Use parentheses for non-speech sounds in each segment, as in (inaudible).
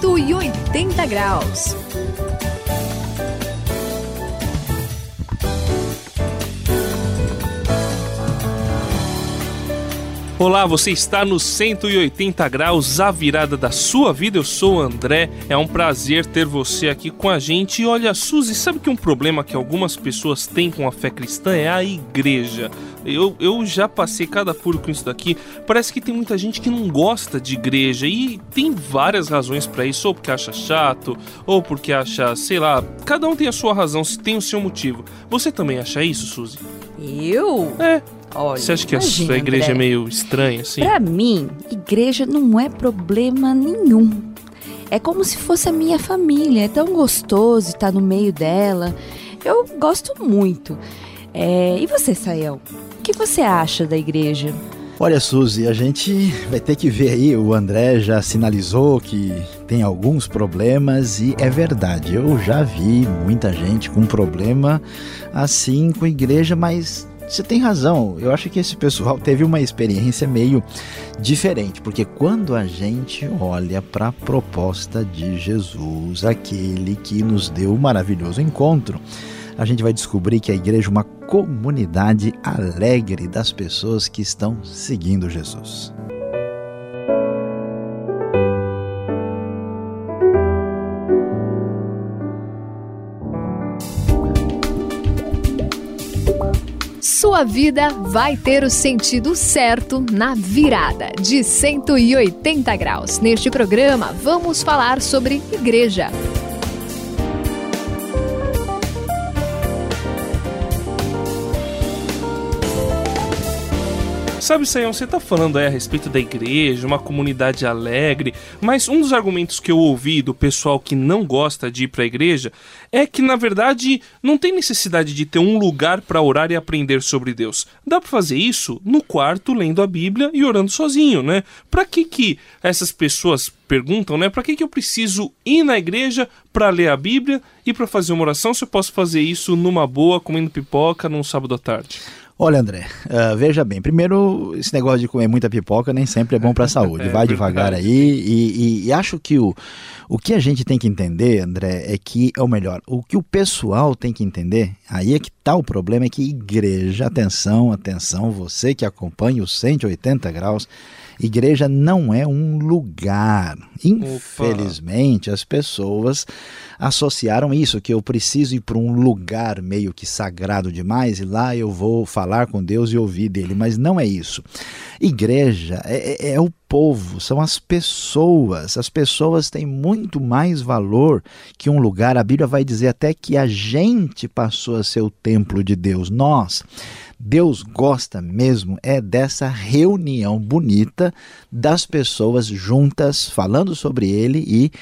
180 graus. Olá, você está no 180 graus, a virada da sua vida. Eu sou o André. É um prazer ter você aqui com a gente. E olha, Suzy, sabe que um problema que algumas pessoas têm com a fé cristã é a igreja. Eu, eu já passei cada furo com isso daqui. Parece que tem muita gente que não gosta de igreja e tem várias razões para isso, ou porque acha chato, ou porque acha, sei lá, cada um tem a sua razão, tem o seu motivo. Você também acha isso, Suzy? Eu? É. Olha, Você acha que imagina, a sua igreja André. é meio estranha, assim? Pra mim, igreja não é problema nenhum. É como se fosse a minha família. É tão gostoso estar no meio dela. Eu gosto muito. É, e você, Sayão? O que você acha da igreja? Olha, Suzy, a gente vai ter que ver aí. O André já sinalizou que tem alguns problemas e é verdade. Eu já vi muita gente com problema assim com igreja, mas você tem razão. Eu acho que esse pessoal teve uma experiência meio diferente, porque quando a gente olha para a proposta de Jesus, aquele que nos deu o maravilhoso encontro, a gente vai descobrir que a igreja é uma comunidade alegre das pessoas que estão seguindo Jesus. Sua vida vai ter o sentido certo na virada de 180 graus. Neste programa, vamos falar sobre igreja. Sabe, Sayão, você tá falando aí a respeito da igreja, uma comunidade alegre, mas um dos argumentos que eu ouvi do pessoal que não gosta de ir pra igreja é que, na verdade, não tem necessidade de ter um lugar para orar e aprender sobre Deus. Dá pra fazer isso no quarto, lendo a Bíblia e orando sozinho, né? Pra que que essas pessoas perguntam, né? Pra que que eu preciso ir na igreja pra ler a Bíblia e pra fazer uma oração se eu posso fazer isso numa boa, comendo pipoca num sábado à tarde? Olha, André, uh, veja bem. Primeiro, esse negócio de comer muita pipoca nem sempre é bom para a (laughs) saúde. É Vai verdade. devagar aí. E, e- e acho que o, o que a gente tem que entender, André, é que, ou melhor, o que o pessoal tem que entender, aí é que tá o problema, é que igreja, atenção, atenção, você que acompanha os 180 graus, igreja não é um lugar. Infelizmente, as pessoas associaram isso, que eu preciso ir para um lugar meio que sagrado demais e lá eu vou falar com Deus e ouvir dele, mas não é isso. Igreja é, é- é o povo, são as pessoas. As pessoas têm muito mais valor que um lugar. A Bíblia vai dizer até que a gente passou a ser o templo de Deus, nós. Deus gosta mesmo é dessa reunião bonita das pessoas juntas falando sobre ele e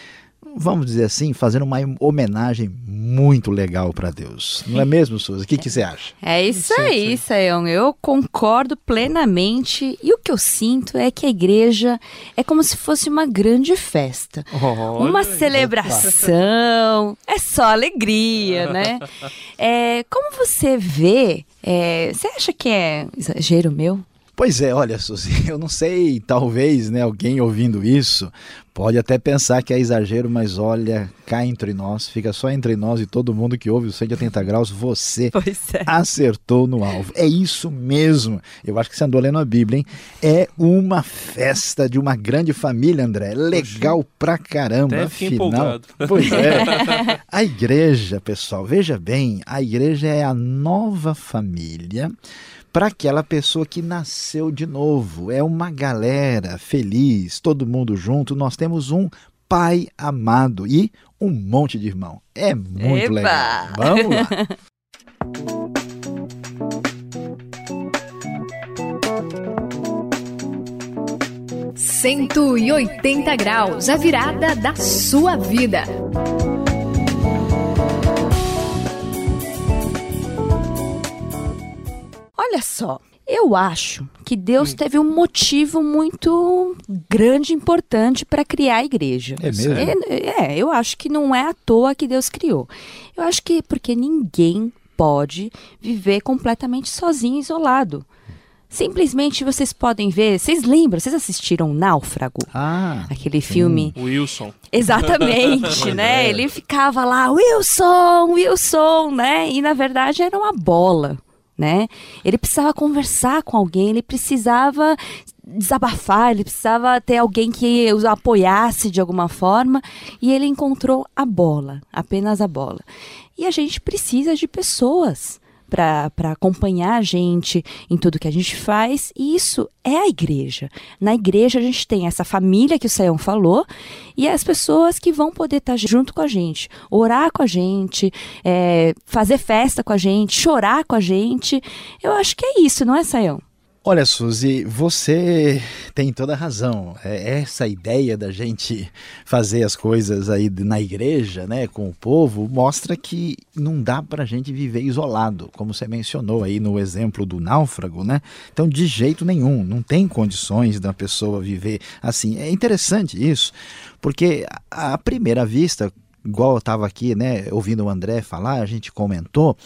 vamos dizer assim, fazendo uma homenagem muito legal para Deus. Não é mesmo, Suzy? O que, que você acha? É isso Sim, aí, sim. Sayão. Eu concordo plenamente. E o que eu sinto é que a igreja é como se fosse uma grande festa. Uma celebração, é só alegria, né? (laughs) É, como você vê, é, você acha que é exagero meu? Pois é, olha, Suzy, (laughs) eu não sei, talvez, né, alguém ouvindo isso pode até pensar que é exagero, mas olha, cá entre nós, fica só entre nós e todo mundo que ouve o 180 graus, você (laughs) Pois é. acertou no alvo. É isso mesmo. Eu acho que você andou lendo a Bíblia, hein? É uma festa de uma grande família, André. Legal pra caramba. Até Afinal, empolgado. (laughs) pois é. A igreja, pessoal, veja bem, a igreja é a nova família para aquela pessoa que nasceu de novo. É uma galera feliz, todo mundo junto. Nós temos um pai amado e um monte de irmão. É muito Eba! legal. Vamos lá. (laughs) 180 graus, a virada da sua vida. Só, eu acho que Deus teve um motivo muito grande e importante para criar a igreja. É mesmo? É, é, eu acho que não é à toa que Deus criou. Eu acho que porque ninguém pode viver completamente sozinho, isolado. Simplesmente vocês podem ver. Vocês lembram? Vocês assistiram Náufrago? Ah. Aquele filme. Wilson. Exatamente, (laughs) né? Ele ficava lá, Wilson, Wilson, né? E na verdade era uma bola, né? Ele precisava conversar com alguém, ele precisava desabafar, ele precisava ter alguém que o apoiasse de alguma forma e ele encontrou a bola, apenas a bola. E a gente precisa de pessoas para acompanhar a gente em tudo que a gente faz, e isso é a igreja. Na igreja a gente tem essa família que o Sayão falou e as pessoas que vão poder estar junto com a gente, orar com a gente, é, fazer festa com a gente, chorar com a gente. Eu acho que é isso, não é, Sayão? Olha, Suzy, você tem toda a razão. É essa ideia da gente fazer as coisas aí na igreja, né, com o povo, mostra que não dá para a gente viver isolado, como você mencionou aí no exemplo do náufrago, né? Então, de jeito nenhum, não tem condições da pessoa viver assim. É interessante isso, porque à primeira vista, igual eu estava aqui, né, ouvindo o André falar, a gente comentou,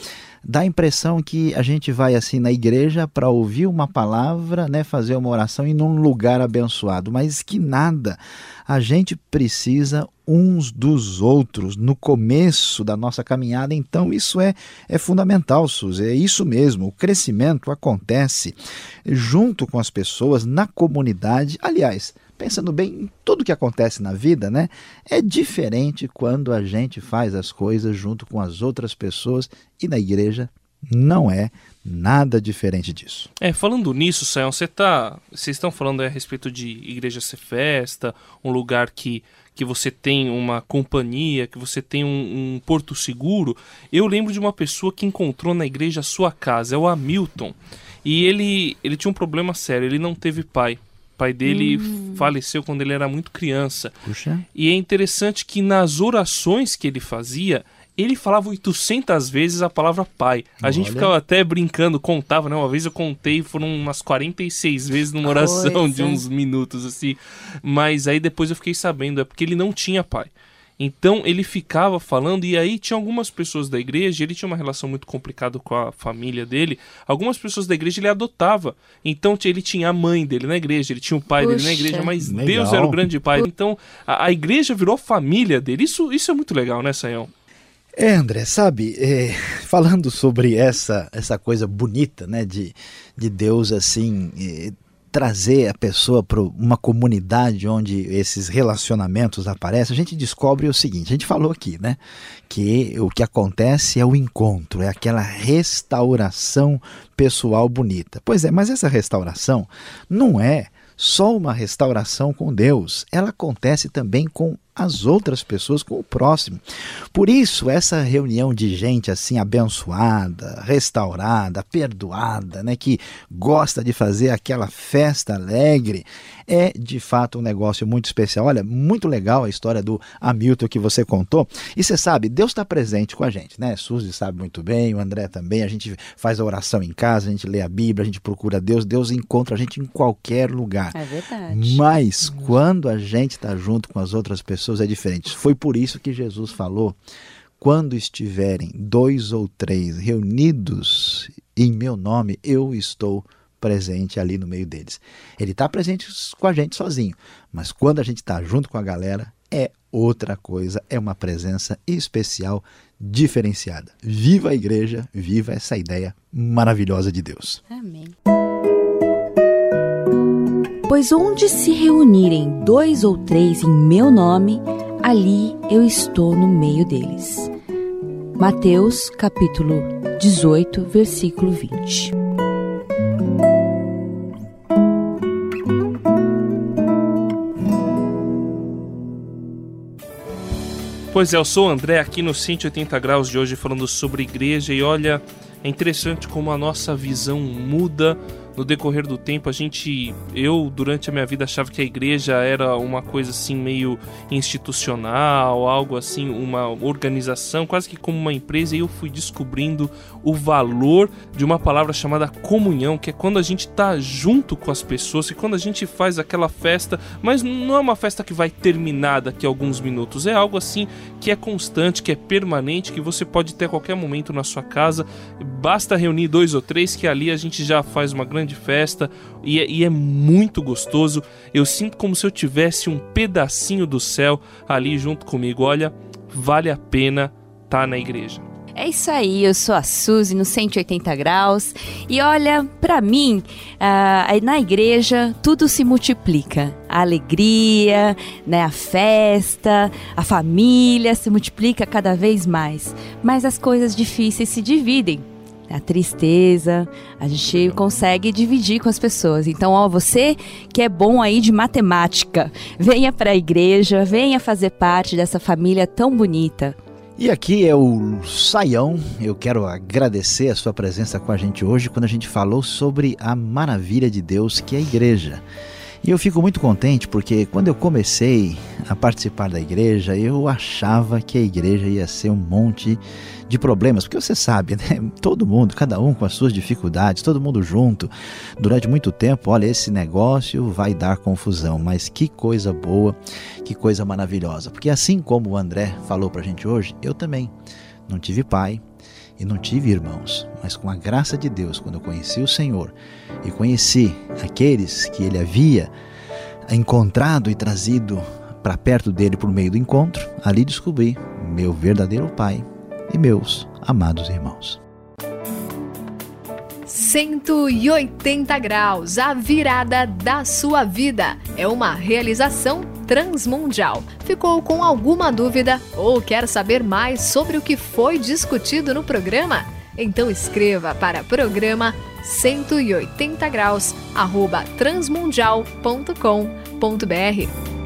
dá a impressão que a gente vai assim na igreja para ouvir uma palavra, né, fazer uma oração e num lugar abençoado, mas que nada. A gente precisa uns dos outros no começo da nossa caminhada, então isso é, é fundamental, Suzy. É isso mesmo. O crescimento acontece junto com as pessoas, na comunidade. Aliás, pensando bem em tudo que acontece na vida, né? É diferente quando a gente faz as coisas junto com as outras pessoas e na igreja não é nada diferente disso. É, falando nisso, Sayão, você tá, vocês estão falando a respeito de igreja ser festa, um lugar que que você tem uma companhia, que você tem um, um, porto seguro. Eu lembro de uma pessoa que encontrou na igreja a sua casa, é o Hamilton. E ele, ele tinha um problema sério, ele não teve pai pai dele hum. faleceu quando ele era muito criança. Puxa. E é interessante que nas orações que ele fazia, ele falava 800 vezes a palavra pai. A Olha. gente ficava até brincando, contava, né? Uma vez eu contei, foram umas 46 vezes numa oração Coisa. de uns minutos, assim. Mas aí depois eu fiquei sabendo, é porque ele não tinha pai. Então ele ficava falando, e aí tinha algumas pessoas da igreja, ele tinha uma relação muito complicada com a família dele. Algumas pessoas da igreja ele adotava. Então ele tinha a mãe dele na igreja, ele tinha o pai Puxa. dele na igreja, mas legal. Deus era o grande pai. Então a, a, igreja virou família dele. Isso, isso é muito legal, né, Sayão? É, André, sabe, é, (laughs) falando sobre essa essa coisa bonita, né, de, de Deus assim é, trazer a pessoa para uma comunidade onde esses relacionamentos aparecem, a gente descobre o seguinte: a gente falou aqui, né? Que o que acontece é o encontro, é aquela restauração pessoal bonita. Pois é, mas essa restauração não é só uma restauração com Deus, ela acontece também com as outras pessoas, com o próximo. Por isso, essa reunião de gente assim abençoada, restaurada, perdoada, né, que gosta de fazer aquela festa alegre, é de fato um negócio muito especial. Olha, muito legal a história do Hamilton que você contou. E você sabe, Deus está presente com a gente, né? Suzy sabe muito bem, o André também. A gente faz a oração em casa, a gente lê a Bíblia, a gente procura Deus. Deus encontra a gente em qualquer lugar. É verdade. Mas quando a gente está junto com as outras pessoas é diferente. Foi por isso que Jesus falou quando estiverem dois ou três reunidos em meu nome, eu estou presente ali no meio deles. Ele está presente com a gente sozinho, mas quando a gente está junto com a galera, é outra coisa, é uma presença especial, diferenciada. Viva a igreja, viva essa ideia maravilhosa de Deus. Amém. Pois onde se reunirem dois ou três em meu nome, ali eu estou no meio deles. Mateus capítulo 18, versículo 20. Pois é, eu sou o André aqui no 180 graus de hoje falando sobre igreja e olha, é interessante como a nossa visão muda no decorrer do tempo, a gente, eu durante a minha vida achava que a igreja era uma coisa assim meio institucional, algo assim, uma organização, quase que como uma empresa, e eu fui descobrindo o valor de uma palavra chamada comunhão, que é quando a gente está junto com as pessoas, e quando a gente faz aquela festa, mas não é uma festa que vai terminar daqui a alguns minutos, é algo assim que é constante, que é permanente, que você pode ter a qualquer momento na sua casa, basta reunir dois ou três que ali a gente já faz uma grande grande festa e é, e é muito gostoso. Eu sinto como se eu tivesse um pedacinho do céu ali junto comigo. Olha, vale a pena estar tá na igreja. É isso aí, eu sou a Suzy no 180 graus e olha, para mim, uh, na igreja tudo se multiplica. A alegria, né, a festa, a família se multiplica cada vez mais. Mas as coisas difíceis se dividem. A tristeza, a gente consegue dividir com as pessoas. Então, ó, você que é bom aí de matemática, venha para a igreja, venha fazer parte dessa família tão bonita. E aqui é o Saião. Eu quero agradecer a sua presença com a gente hoje quando a gente falou sobre a maravilha de Deus que é a igreja. E eu fico muito contente porque quando eu comecei a participar da igreja, eu achava que a igreja ia ser um monte de problemas, porque você sabe, né? Todo mundo, cada um com as suas dificuldades, todo mundo junto, durante muito tempo, olha, esse negócio vai dar confusão, mas que coisa boa, que coisa maravilhosa. Porque assim como o André falou pra gente hoje, eu também não tive pai, e não tive irmãos, mas com a graça de Deus, quando eu conheci o Senhor e conheci aqueles que ele havia encontrado e trazido para perto dele por meio do encontro, ali descobri meu verdadeiro Pai e meus amados irmãos. 180 graus, a virada da sua vida. É uma realização transmundial. Ficou com alguma dúvida ou quer saber mais sobre o que foi discutido no programa? Então escreva para programa 180 graus arroba transmundial.com.br